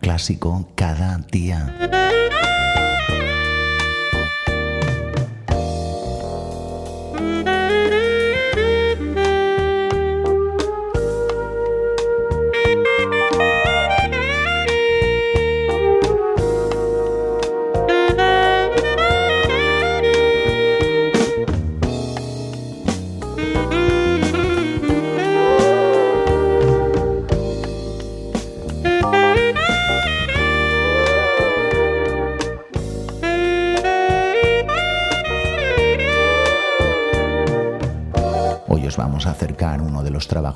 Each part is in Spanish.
Clásico cada día.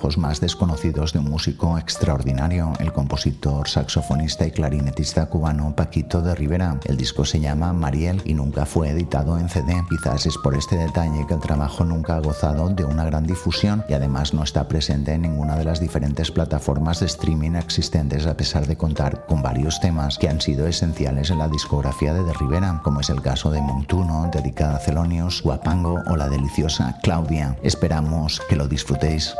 Trabajos más desconocidos de un músico extraordinario, el compositor, saxofonista y clarinetista cubano Paquito de Rivera. El disco se llama Mariel y nunca fue editado en CD. Quizás es por este detalle que el trabajo nunca ha gozado de una gran difusión y además no está presente en ninguna de las diferentes plataformas de streaming existentes a pesar de contar con varios temas que han sido esenciales en la discografía de De Rivera, como es el caso de Montuno, dedicada a Celonius, Guapango o la deliciosa Claudia. Esperamos que lo disfrutéis.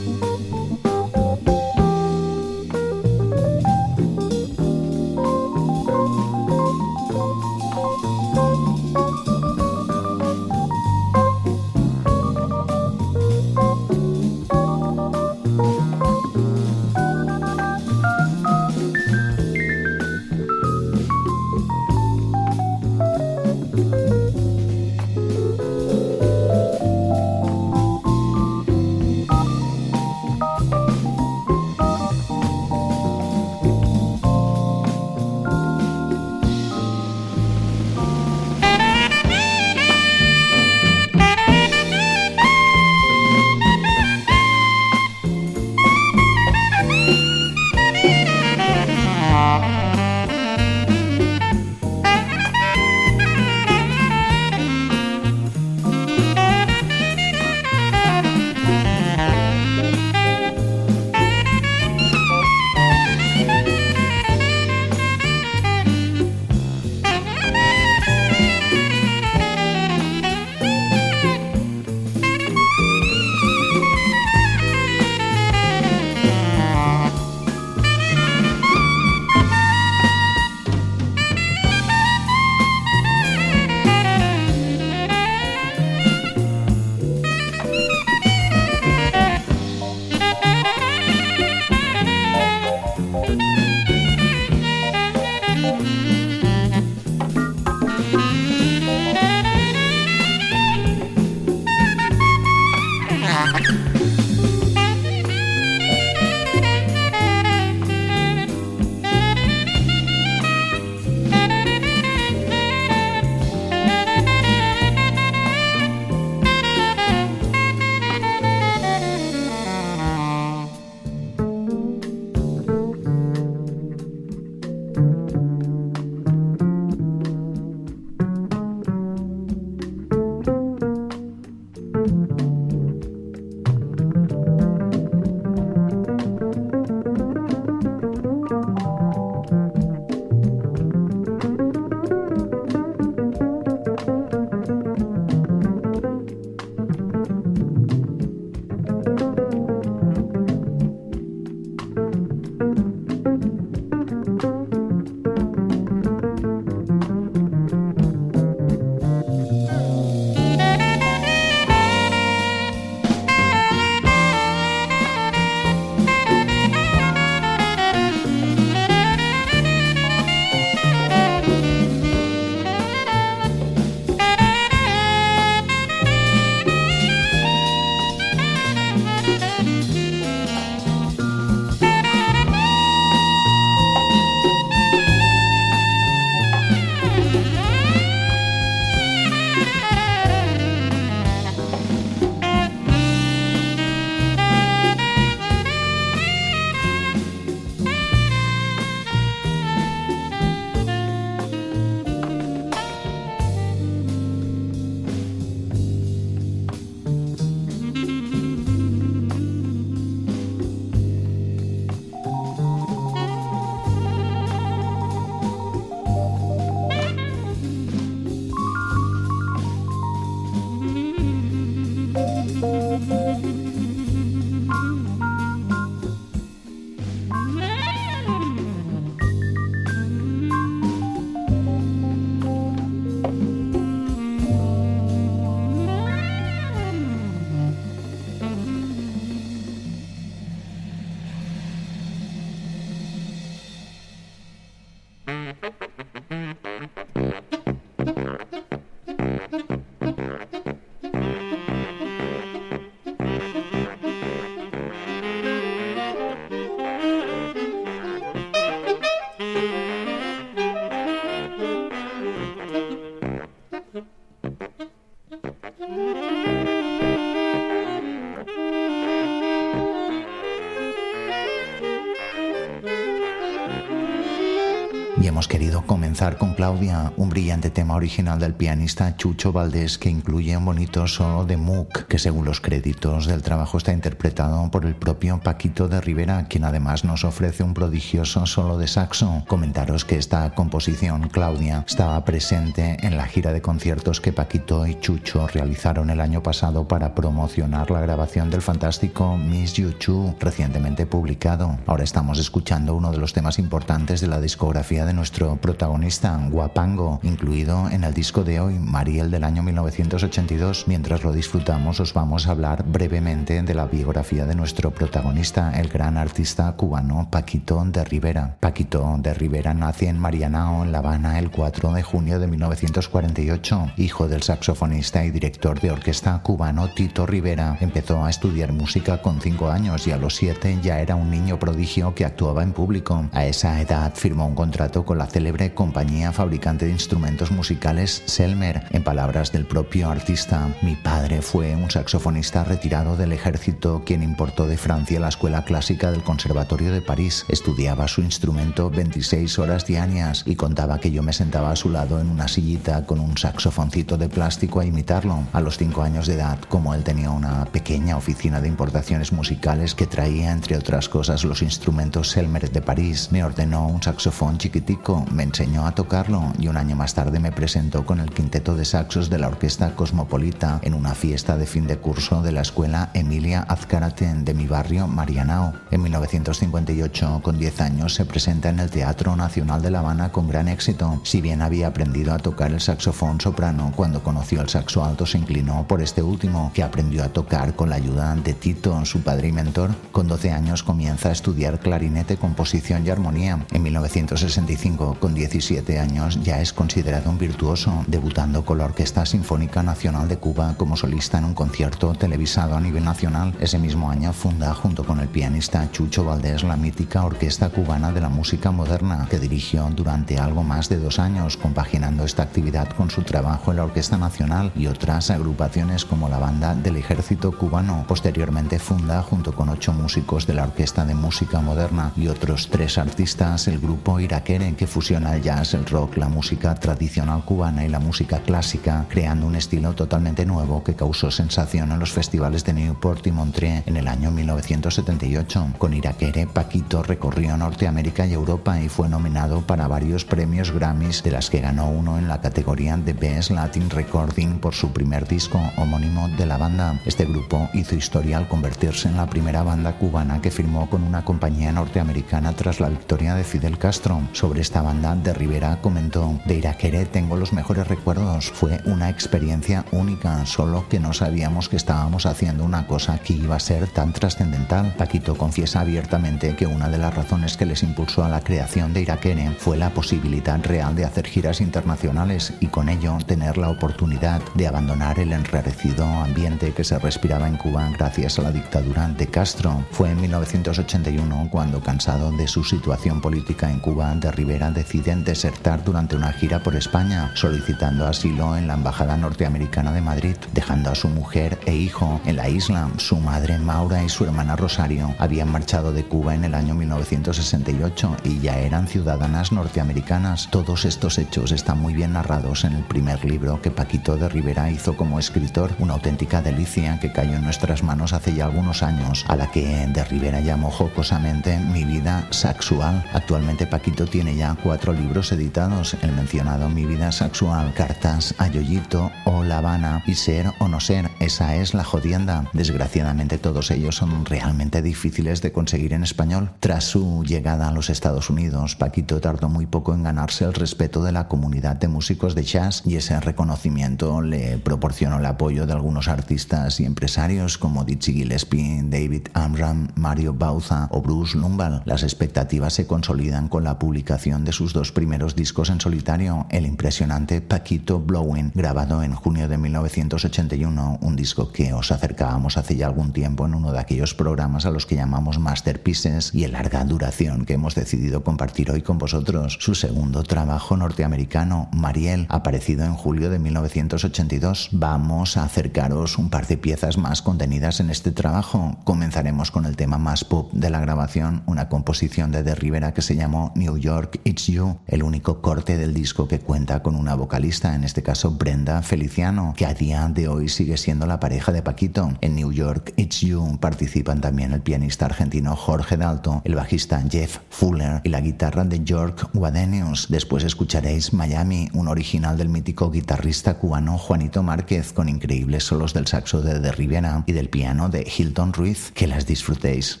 Con Claudia, un brillante tema original del pianista Chucho Valdés que incluye un bonito solo de Mook, que según los créditos del trabajo está interpretado por el propio Paquito de Rivera, quien además nos ofrece un prodigioso solo de saxo. Comentaros que esta composición, Claudia, estaba presente en la gira de conciertos que Paquito y Chucho realizaron el año pasado para promocionar la grabación del fantástico Miss You Chu, recientemente publicado. Ahora estamos escuchando uno de los temas importantes de la discografía de nuestro protagonista Guapango, incluido en el disco de hoy, Mariel del año 1982. Mientras lo disfrutamos, os vamos a hablar brevemente de la biografía de nuestro protagonista, el gran artista cubano Paquito de Rivera. Paquito de Rivera nace en Marianao, en La Habana, el 4 de junio de 1948. Hijo del saxofonista y director de orquesta cubano Tito Rivera, empezó a estudiar música con 5 años y a los 7 ya era un niño prodigio que actuaba en público. A esa edad firmó un contrato con la célebre compañía fabricante de instrumentos musicales Selmer. En palabras del propio artista, mi padre fue un saxofonista retirado del ejército quien importó de Francia la escuela clásica del Conservatorio de París. Estudiaba su instrumento 26 horas diarias y contaba que yo me sentaba a su lado en una sillita con un saxofoncito de plástico a imitarlo. A los 5 años de edad, como él tenía una pequeña oficina de importaciones musicales que traía, entre otras cosas, los instrumentos Selmer de París, me ordenó un saxofón chiquitico, me enseñó a tocarlo y un año más tarde me presentó con el quinteto de saxos de la Orquesta Cosmopolita en una fiesta de fin de curso de la escuela Emilia Azcárate de mi barrio Marianao. En 1958, con 10 años, se presenta en el Teatro Nacional de La Habana con gran éxito. Si bien había aprendido a tocar el saxofón soprano, cuando conoció el saxo alto se inclinó por este último, que aprendió a tocar con la ayuda de Tito, su padre y mentor. Con 12 años comienza a estudiar clarinete, composición y armonía. En 1961 1945, con 17 años, ya es considerado un virtuoso, debutando con la Orquesta Sinfónica Nacional de Cuba como solista en un concierto televisado a nivel nacional. Ese mismo año funda, junto con el pianista Chucho Valdés, la mítica Orquesta Cubana de la Música Moderna, que dirigió durante algo más de dos años, compaginando esta actividad con su trabajo en la Orquesta Nacional y otras agrupaciones como la Banda del Ejército Cubano. Posteriormente funda, junto con ocho músicos de la Orquesta de Música Moderna y otros tres artistas, el grupo Iraquere, que fusiona el jazz, el rock, la música tradicional cubana y la música clásica, creando un estilo totalmente nuevo que causó sensación en los festivales de Newport y Montreal en el año 1978. Con Iraquere, Paquito recorrió Norteamérica y Europa y fue nominado para varios premios Grammys, de las que ganó uno en la categoría de Best Latin Recording por su primer disco homónimo de la banda. Este grupo hizo historia al convertirse en la primera banda cubana que firmó con una compañía norteamericana tras la victoria de Fidel Castro. Sobre esta banda, de comentó, de Iraquere tengo los mejores recuerdos, fue una experiencia única, solo que no sabíamos que estábamos haciendo una cosa que iba a ser tan trascendental. Paquito confiesa abiertamente que una de las razones que les impulsó a la creación de Iraquere fue la posibilidad real de hacer giras internacionales y con ello tener la oportunidad de abandonar el enrarecido ambiente que se respiraba en Cuba gracias a la dictadura de Castro. Fue en 1981 cuando, cansado de su situación política en Cuba, de Rivera decide desertar durante una gira por España, solicitando asilo en la Embajada Norteamericana de Madrid, dejando a su mujer e hijo en la isla. Su madre Maura y su hermana Rosario habían marchado de Cuba en el año 1968 y ya eran ciudadanas norteamericanas. Todos estos hechos están muy bien narrados en el primer libro que Paquito de Rivera hizo como escritor, una auténtica delicia que cayó en nuestras manos hace ya algunos años, a la que de Rivera llamó jocosamente Mi vida sexual. Actualmente Paquito tiene ya cuatro libros editados, el mencionado Mi vida sexual, Cartas a Yoyito o La Habana y Ser o no ser, esa es la jodienda. Desgraciadamente todos ellos son realmente difíciles de conseguir en español. Tras su llegada a los Estados Unidos, Paquito tardó muy poco en ganarse el respeto de la comunidad de músicos de jazz y ese reconocimiento le proporcionó el apoyo de algunos artistas y empresarios como Dizzy Gillespie, David Amram, Mario Bauza o Bruce Lumbal. Las expectativas se consolidan con la publicación de sus dos primeros discos en solitario, el impresionante Paquito Blowing, grabado en junio de 1981, un disco que os acercábamos hace ya algún tiempo en uno de aquellos programas a los que llamamos Masterpieces y el larga duración que hemos decidido compartir hoy con vosotros. Su segundo trabajo norteamericano, Mariel, aparecido en julio de 1982. Vamos a acercaros un par de piezas más contenidas en este trabajo. Comenzaremos con el tema más pop de la grabación, una composición de De Rivera que se llamó New York It's You, el único corte del disco que cuenta con una vocalista, en este caso Brenda Feliciano, que a día de hoy sigue siendo la pareja de Paquito. En New York It's You participan también el pianista argentino Jorge Dalto, el bajista Jeff Fuller y la guitarra de York Wadenius. Después escucharéis Miami, un original del mítico guitarrista cubano Juanito Márquez, con increíbles solos del saxo de De Rivera y del piano de Hilton Ruiz. Que las disfrutéis.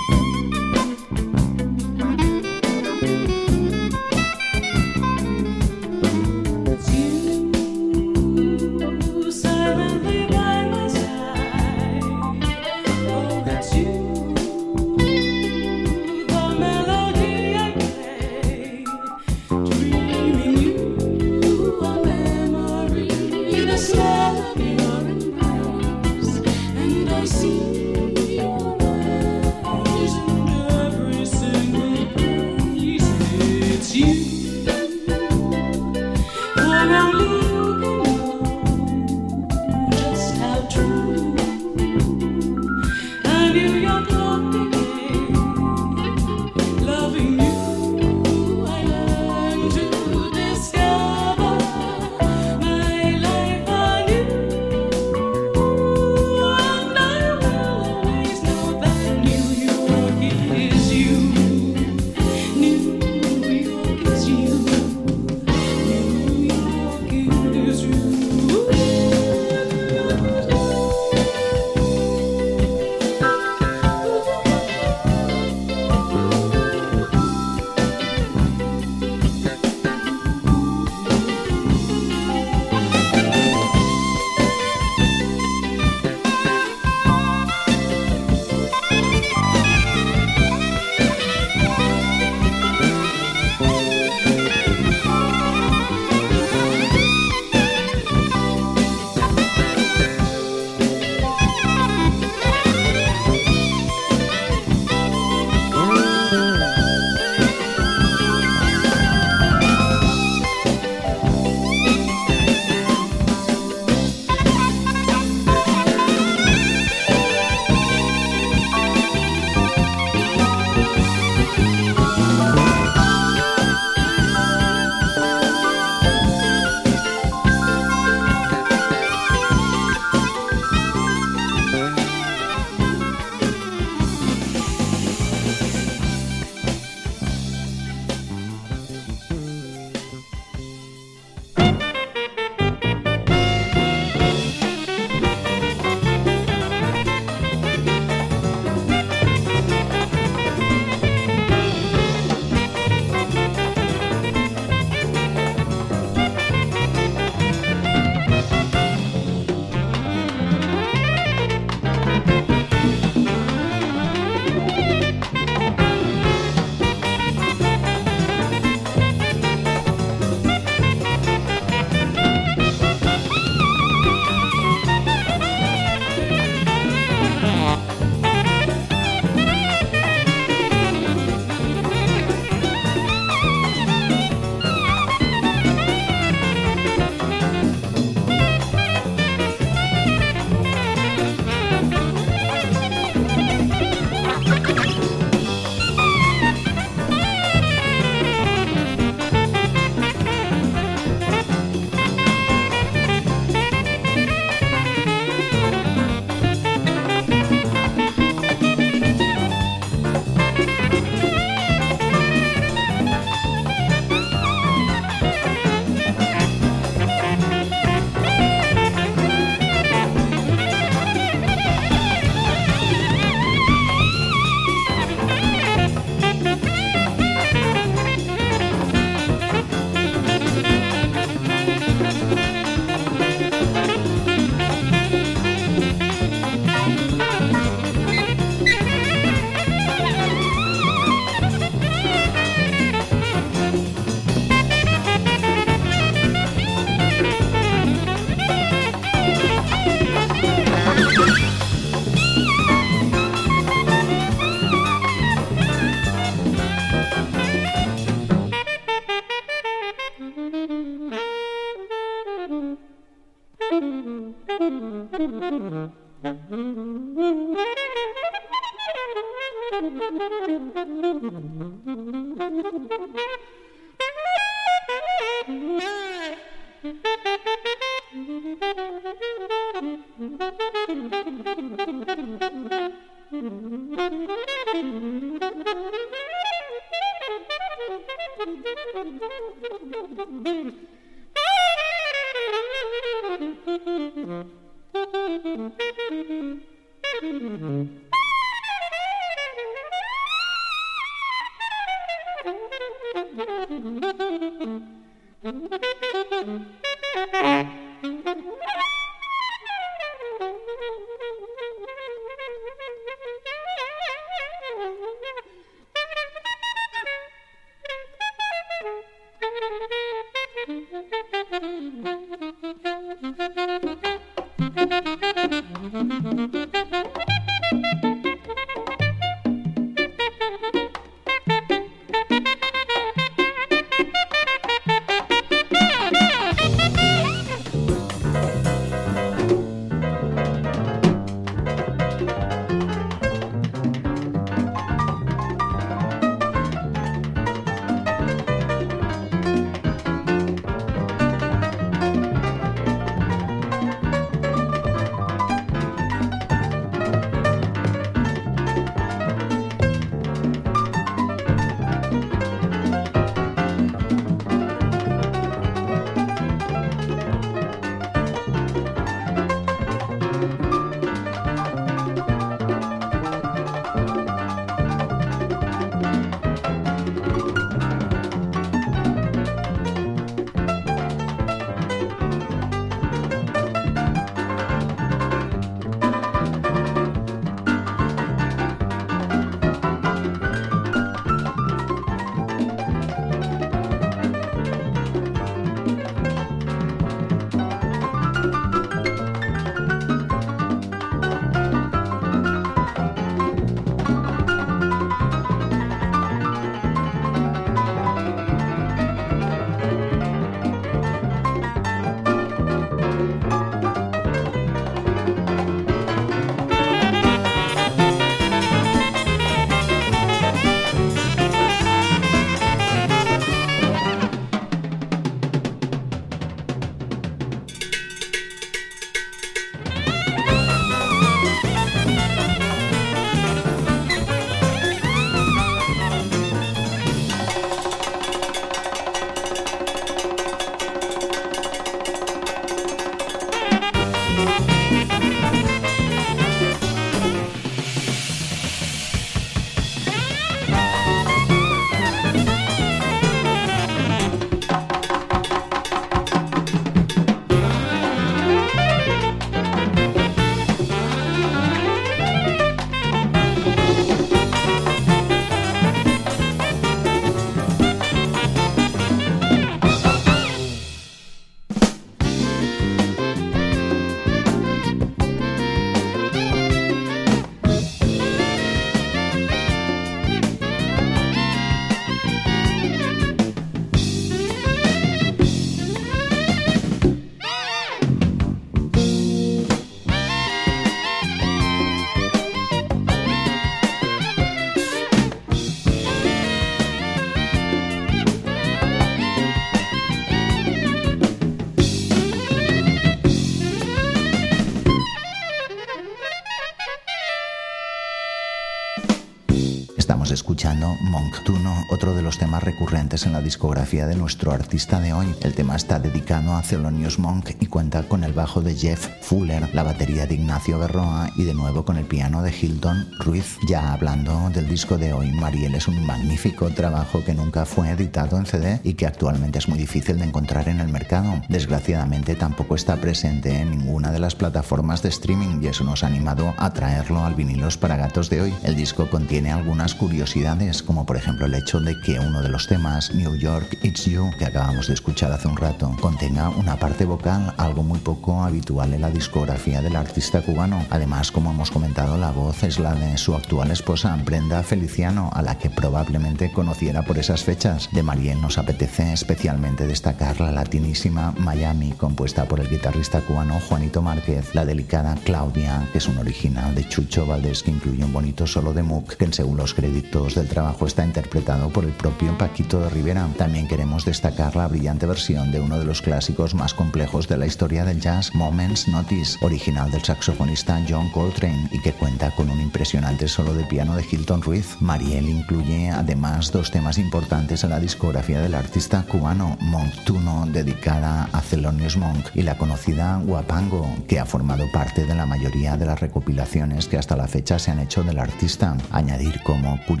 Temas recurrentes en la discografía de nuestro artista de hoy. El tema está dedicado a Thelonious Monk y cuenta con el bajo de Jeff Fuller, la batería de Ignacio Berroa y de nuevo con el piano de Hilton Ruiz. Ya hablando del disco de hoy, Mariel es un magnífico trabajo que nunca fue editado en CD y que actualmente es muy difícil de encontrar en el mercado. Desgraciadamente tampoco está presente en ninguna de las plataformas de streaming y eso nos ha animado a traerlo al vinilos para gatos de hoy. El disco contiene algunas algunas curiosidades, como por ejemplo el hecho de que uno de los temas, New York It's You, que acabamos de escuchar hace un rato, contenga una parte vocal, algo muy poco habitual en la discografía del artista cubano. Además, como hemos comentado, la voz es la de su actual esposa, Brenda Feliciano, a la que probablemente conociera por esas fechas. De Mariel nos apetece especialmente destacar la latinísima Miami, compuesta por el guitarrista cubano Juanito Márquez, la delicada Claudia, que es un original de Chucho Valdés que incluye un bonito solo de Mook, que según los créditos del trabajo está interpretado por el propio Paquito de Rivera. También queremos destacar la brillante versión de uno de los clásicos más complejos de la historia del jazz, Moments Notice, original del saxofonista John Coltrane y que cuenta con un impresionante solo de piano de Hilton Ruiz. Mariel incluye además dos temas importantes en la discografía del artista cubano, Montuno, dedicada a Thelonious Monk, y la conocida Guapango, que ha formado parte de la mayoría de las recopilaciones que hasta la fecha se han hecho del artista. Añadir como curiosidad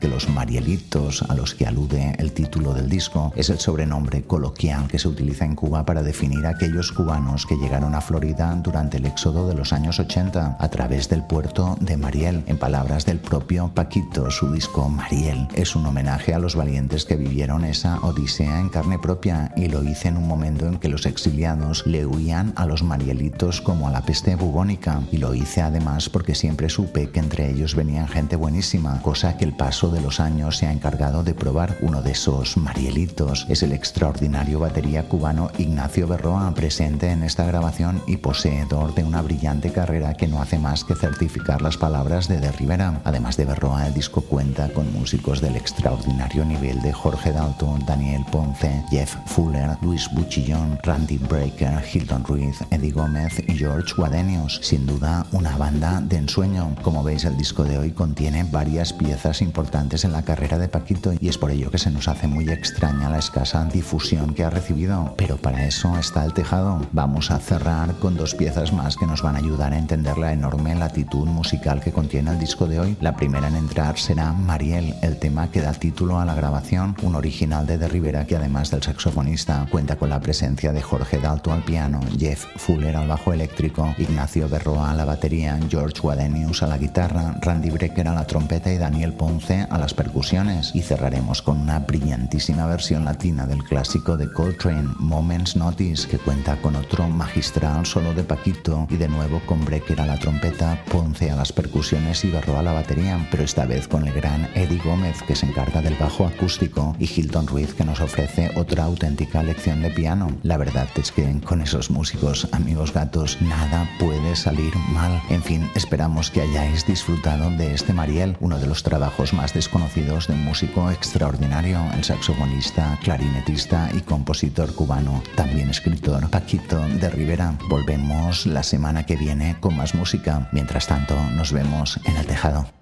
que los Marielitos, a los que alude el título del disco, es el sobrenombre coloquial que se utiliza en Cuba para definir a aquellos cubanos que llegaron a Florida durante el éxodo de los años 80 a través del puerto de Mariel. En palabras del propio Paquito, su disco Mariel es un homenaje a los valientes que vivieron esa odisea en carne propia y lo hice en un momento en que los exiliados le huían a los Marielitos como a la peste bubónica y lo hice además porque siempre supe que entre ellos venían gente buenísima, cosa que el paso de los años se ha encargado de probar. Uno de esos Marielitos es el extraordinario batería cubano Ignacio Berroa, presente en esta grabación y poseedor de una brillante carrera que no hace más que certificar las palabras de De Rivera. Además de Berroa, el disco cuenta con músicos del extraordinario nivel de Jorge Dalton, Daniel Ponce, Jeff Fuller, Luis Buchillón, Randy Breaker, Hilton Ruiz, Eddie Gómez y George Guadenius. Sin duda, una banda de ensueño. Como veis, el disco de hoy contiene varias piezas importantes en la carrera de Paquito y es por ello que se nos hace muy extraña la escasa difusión que ha recibido. Pero para eso está el tejado. Vamos a cerrar con dos piezas más que nos van a ayudar a entender la enorme latitud musical que contiene el disco de hoy. La primera en entrar será Mariel, el tema que da título a la grabación, un original de De Rivera que además del saxofonista cuenta con la presencia de Jorge Dalto al piano, Jeff Fuller al bajo eléctrico, Ignacio Berroa a la batería, George Guadenius a la guitarra, Randy Brecker a la trompeta y Daniel Ponce a las percusiones. Y cerraremos con una brillantísima versión latina del clásico de Coltrane, Moments Notice, que cuenta con otro magistral solo de Paquito y de nuevo con Brecker a la trompeta, Ponce a las percusiones y Berroa a la batería, pero esta vez con el gran Eddie Gómez que se encarga del bajo acústico y Hilton Ruiz que nos ofrece otra auténtica lección de piano. La verdad es que con esos músicos, amigos gatos, nada puede salir mal. En fin, esperamos que hayáis disfrutado de este Mariel, uno de los trabajos más desconocidos de un músico extraordinario, el saxofonista, clarinetista y compositor cubano, también escritor Paquito de Rivera. Volvemos la semana que viene con más música. Mientras tanto, nos vemos en el tejado.